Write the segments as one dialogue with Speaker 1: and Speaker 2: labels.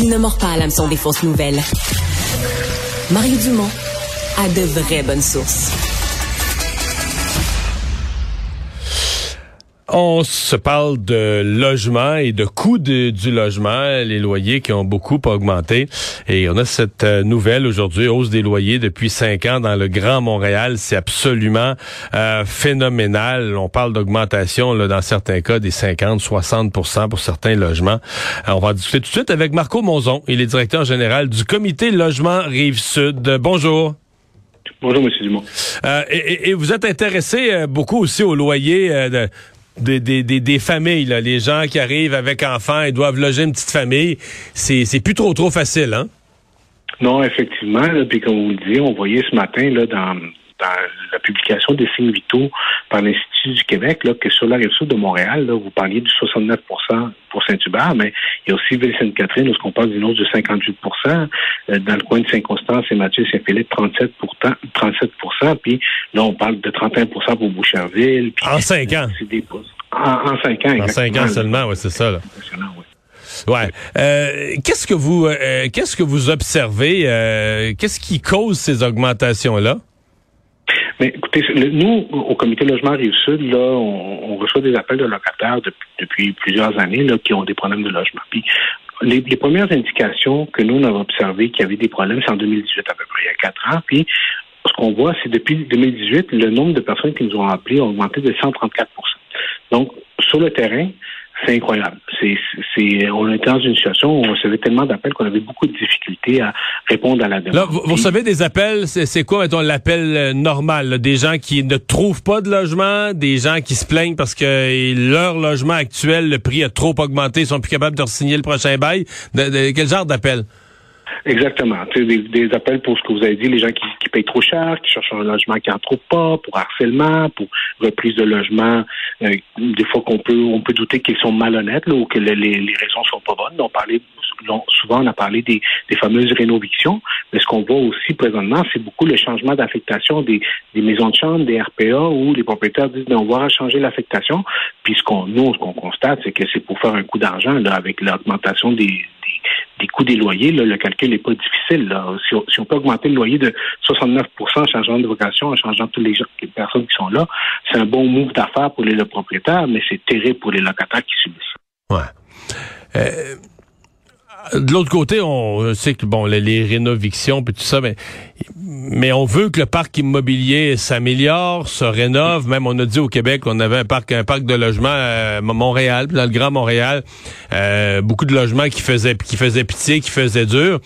Speaker 1: Il ne mord pas à l'hameçon des fausses nouvelles. Mario Dumont a de vraies bonnes sources.
Speaker 2: On se parle de logement et de coûts du logement, les loyers qui ont beaucoup augmenté. Et on a cette euh, nouvelle aujourd'hui, hausse des loyers depuis cinq ans dans le Grand Montréal. C'est absolument euh, phénoménal. On parle d'augmentation dans certains cas des 50, 60% pour certains logements. Euh, on va discuter tout de suite avec Marco Monzon. Il est directeur général du comité logement Rive-Sud. Bonjour.
Speaker 3: Bonjour, M. Dumont.
Speaker 2: et, vous êtes intéressé beaucoup aussi au loyer de, des, des, des, familles, là, les gens qui arrivent avec enfants et doivent loger une petite famille, c'est, c'est plus trop trop facile, hein?
Speaker 3: Non, effectivement. puis comme vous le dites, on voyait ce matin là, dans, dans la publication des signes vitaux par l'Institut du Québec, là, que sur la rive sud de Montréal, là, vous parliez du 69% pour Saint-Hubert, mais il y a aussi Ville-Sainte-Catherine, où on parle d'une hausse de 58% euh, Dans le coin de Saint-Constance et Mathieu-Saint-Philippe, 37 37 puis là, on parle de 31% pour Boucherville.
Speaker 2: en cinq ans?
Speaker 3: en, cinq ans,
Speaker 2: En cinq ans seulement, oui, c'est ça. Là. Ouais. Euh, qu'est-ce que vous euh, qu'est-ce que vous observez Qu'est-ce qui cause ces augmentations là
Speaker 3: mais écoutez, nous, au comité logement Rive-Sud, là, on, reçoit des appels de locataires depuis, plusieurs années là, qui ont des problèmes de logement. Puis les, premières indications que nous, on observées qu'il y avait des problèmes, c'est en 2018 à peu près, il y a quatre ans. Puis ce qu'on voit, c'est depuis 2018, le nombre de personnes qui nous ont appelés a augmenté de 134% Donc, sur le terrain, c'est incroyable. C'est, c'est, on était dans une situation où on recevait tellement d'appels qu'on avait beaucoup de difficultés à répondre à la demande.
Speaker 2: Là, vous, recevez des appels, c'est, quoi, mettons, l'appel euh, normal? Des gens qui ne trouvent pas de logement, des gens qui se plaignent parce que leur logement actuel, le prix a trop augmenté, ils sont plus capables de signer le prochain bail. De, quel genre d'appel?
Speaker 3: Exactement. Des, des appels pour ce que vous avez dit, les gens qui, payent trop cher, qui cherchent un logement qui en trouve pas, pour harcèlement, pour reprise de logement. Euh, des fois qu'on peut on peut douter qu'ils sont malhonnêtes ou que les, les raisons sont pas bonnes. On parlait souvent on a parlé des, fameuses rénovictions, mais ce qu'on voit aussi présentement, c'est beaucoup le changement d'affectation des, maisons de chambre, des RPA, où les propriétaires disent ben, on va changer l'affectation. Puis ce qu'on nous, ce qu'on constate, c'est que c'est pour faire un coup d'argent avec l'augmentation des, des coûts des loyers, le calcul n'est pas difficile. Si, on, peut augmenter le loyer de 69 en changeant de vocation, en changeant toutes les, les personnes qui sont là, c'est un bon move d'affaires pour les propriétaires, mais c'est terrible pour les locataires qui subissent.
Speaker 2: Ouais. Euh, de l'autre côté, on sait que bon, les, les rénovictions puis tout ça, mais mais on veut que le parc immobilier s'améliore, se rénove. Même on a dit au Québec qu'on avait un parc, un parc de logements à Montréal, dans le Grand Montréal, euh, beaucoup de logements qui faisaient qui faisaient pitié, qui faisaient dur.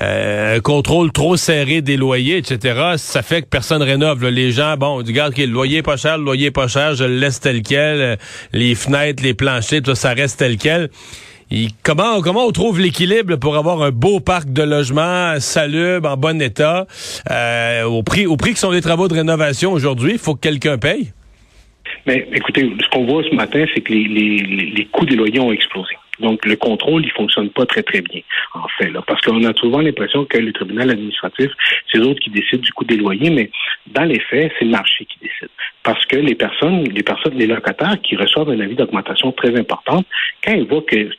Speaker 2: Euh, contrôle trop serré des loyers, etc. Ça fait que personne rénove. Les gens, bon, du gars, le loyer est pas cher, le loyer est pas cher, je le laisse tel quel. Euh, les fenêtres, les planchers, tout ça, ça reste tel quel comment, comment on trouve l'équilibre pour avoir un beau parc de logements salubre, en bon état, euh, au prix au prix que sont les travaux de rénovation aujourd'hui? Il faut que quelqu'un paye.
Speaker 3: Mais écoutez, ce qu'on voit ce matin, c'est que les, les, les coûts des loyers ont explosé. Donc, le contrôle, il fonctionne pas très, très bien, en fait, là, parce qu'on a souvent l'impression que le tribunal administratif, c'est eux autres qui décident du coût des loyers, mais dans les faits, c'est le marché qui décide. Parce que les personnes, les personnes, les locataires qui reçoivent un avis d'augmentation très importante, quand ils voient que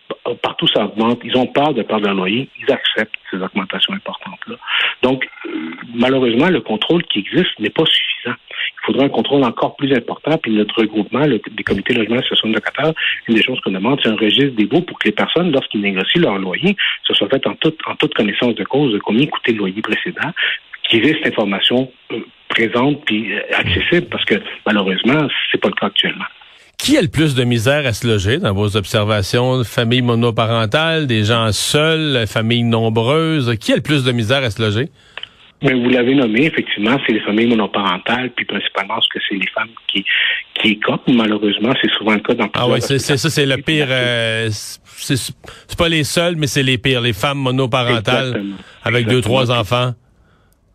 Speaker 3: partout ça augmente, ils ont peur de perdre leur loyer, ils acceptent ces augmentations importantes-là. Donc, euh, malheureusement, le contrôle qui existe n'est pas suffisant. Il faudrait un contrôle encore plus important, puis notre regroupement, le, des comités de logement et de locataires, une des choses qu'on demande, c'est un registre des baux pour que les personnes, lorsqu'ils négocient leur loyer, ce soit fait en toute, en toute connaissance de cause de combien coûtait le loyer précédent, qu'ils aient cette information euh, présente puis euh, accessible, parce que malheureusement, c'est pas le cas actuellement.
Speaker 2: Qui a le plus de misère à se loger dans vos observations? Familles monoparentales, des gens seuls, familles nombreuses. Qui a le plus de misère à se loger?
Speaker 3: Mais vous l'avez nommé, effectivement, c'est les familles monoparentales, puis principalement ce que c'est les femmes qui qui écopent. Malheureusement, c'est souvent le cas dans
Speaker 2: Ah oui, c'est ça, c'est le pire. Euh, c'est pas les seuls, mais c'est les pires, les femmes monoparentales avec deux trois enfants.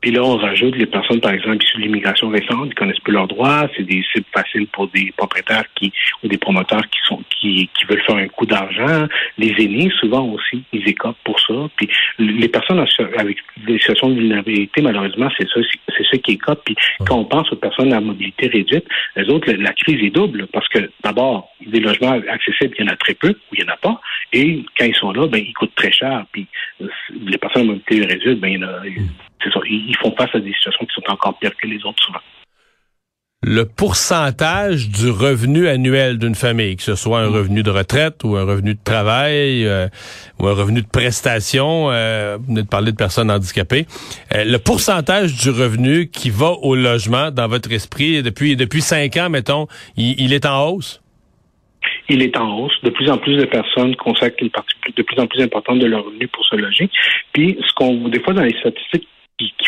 Speaker 3: Puis là, on rajoute les personnes, par exemple, issues de l'immigration récente, qui connaissent plus leurs droits. C'est des cibles faciles pour des propriétaires qui ou des promoteurs qui sont qui, qui veulent faire un coup d'argent. Les aînés, souvent aussi, ils écopent pour ça. Puis les personnes avec des situations de vulnérabilité, malheureusement, c'est ça, c'est ceux qui écopent. Puis quand on pense aux personnes à mobilité réduite, les autres, la, crise est double parce que d'abord, des logements accessibles, il y en a très peu ou il y en a pas. Et quand ils sont là, ben ils coûtent très cher. Puis les personnes à mobilité réduite, ben il y en a ça, ils font face à des situations qui sont encore pires que les autres souvent.
Speaker 2: Le pourcentage du revenu annuel d'une famille, que ce soit un revenu de retraite ou un revenu de travail euh, ou un revenu de prestation, euh, vous venez de parler de personnes handicapées, euh, le pourcentage du revenu qui va au logement dans votre esprit depuis depuis cinq ans, mettons, il, est en hausse?
Speaker 3: il est en hausse. De plus en plus de personnes consacrent une partie de plus en plus importante de leur revenu pour se loger. Puis, ce qu'on des fois dans les statistiques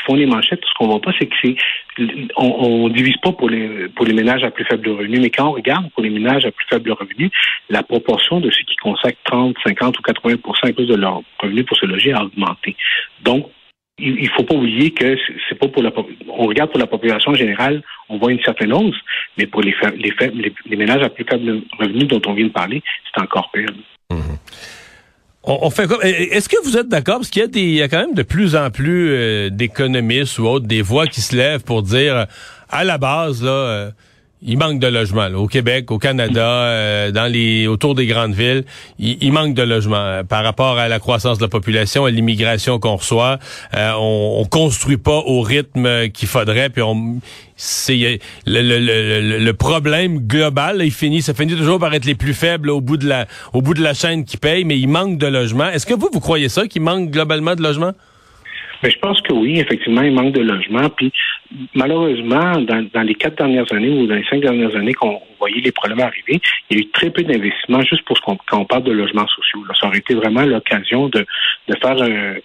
Speaker 3: font les manchettes, ce qu'on voit pas, c'est que c'est on, divise pas pour les pour les ménages à plus faible revenu, mais quand on regarde pour les ménages à plus faible revenu, la proportion de ceux qui consacrent 30, 50 ou 80 à cause de leur revenu pour se loger a augmenté. Donc, il, faut pas oublier que c'est pas pour la on regarde pour la population générale, on voit une certaine hausse, mais pour les les, les, ménages à plus faible revenu dont on vient de parler, c'est encore pire.
Speaker 2: Mmh. On, fait comme. Est-ce que vous êtes d'accord? Parce qu'il y a des, il y a quand même de plus en plus euh, d'économistes ou autres, des voix qui se lèvent pour dire, à la base là. Euh, il manque de logements au Québec, au Canada, euh, dans les autour des grandes villes. Il, manque de logements euh, par rapport à la croissance de la population, à l'immigration qu'on reçoit. Euh, on, on construit pas au rythme qu'il faudrait. Puis on, c'est le, problème global. il finit, ça finit toujours par être les plus faibles au bout de la au bout de la chaîne qui paye, mais il manque de logements. Est-ce que vous vous croyez ça qu'il manque globalement de logements?
Speaker 3: Mais je pense que oui, effectivement, il manque de logement. Puis malheureusement, dans, les quatre dernières années ou dans les cinq dernières années qu'on voyait les problèmes arriver, il y a eu très peu d'investissements juste pour ce qu'on quand on parle de logements sociaux. Ça aurait été vraiment l'occasion de, de faire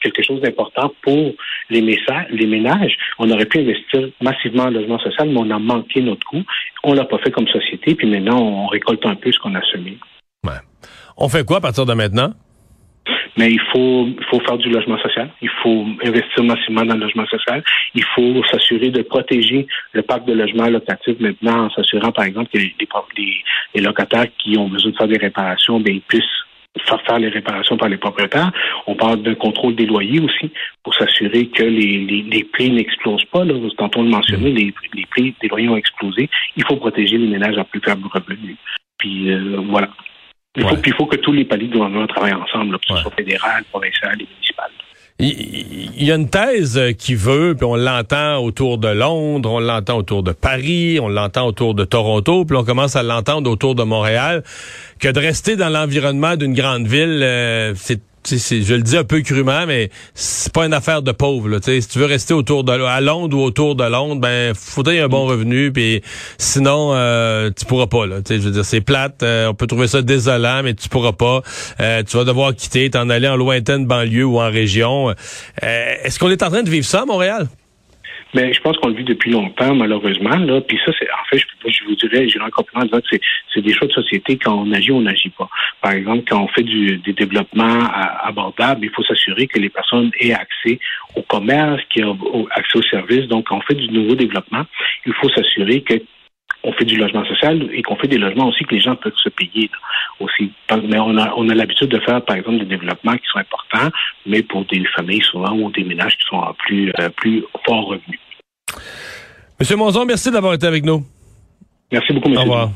Speaker 3: quelque chose d'important pour les, les ménages. On aurait pu investir massivement en logement social, mais on a manqué notre coup. On l'a pas fait comme société, puis maintenant on récolte un peu ce qu'on a semé.
Speaker 2: Ouais. On fait quoi à partir de maintenant?
Speaker 3: Mais il faut, il faut faire du logement social. Il faut investir massivement dans le logement social. Il faut s'assurer de protéger le parc de logements locatifs maintenant en s'assurant, par exemple, que les, les, locataires qui ont besoin de faire des réparations, bien, ils puissent faire les réparations par les propriétaires. On parle d'un contrôle des loyers aussi pour s'assurer que les, les, prix n'explosent pas. Là. Tantôt le mentionner, les, les prix des loyers ont explosé. Il faut protéger les ménages à plus faible revenu. Puis euh, voilà. Il faut, il faut que tous les paliers de gouvernement travaillent ensemble, que ce soit fédéral, provincial et municipal.
Speaker 2: Il y a une thèse qui veut, puis on l'entend autour de Londres, on l'entend autour de Paris, on l'entend autour de Toronto, puis on commence à l'entendre autour de Montréal, que de rester dans l'environnement d'une grande ville, euh, c'est je le dis un peu crûment, mais c'est pas une affaire de pauvre. Là, si tu veux rester autour de à Londres ou autour de Londres, ben faudrait un bon revenu, puis sinon euh, tu pourras pas. Là, je veux dire, c'est plate. Euh, on peut trouver ça désolant, mais tu pourras pas. Euh, tu vas devoir quitter, t'en aller en lointaine banlieue ou en région. Est-ce qu'on est en train de vivre ça à Montréal?
Speaker 3: Mais je pense qu'on le vit depuis longtemps, malheureusement. Là. Puis ça, c'est en fait, je, vous dirais, j'ai un compliment en que c'est des choix de société. Quand on agit, on n'agit pas. Par exemple, quand on fait du, des développements abordables, il faut s'assurer que les personnes aient accès au commerce, qu'ils aient accès aux services. Donc, quand on fait du nouveau développement, il faut s'assurer que on fait du logement social et qu'on fait des logements aussi que les gens peuvent se payer aussi. Mais on a, on a l'habitude de faire, par exemple, des développements qui sont importants, mais pour des familles souvent ou des ménages qui sont en plus, euh, plus fort revenus.
Speaker 2: Monsieur Monzon, merci d'avoir été avec nous.
Speaker 3: Merci beaucoup, monsieur. Au revoir.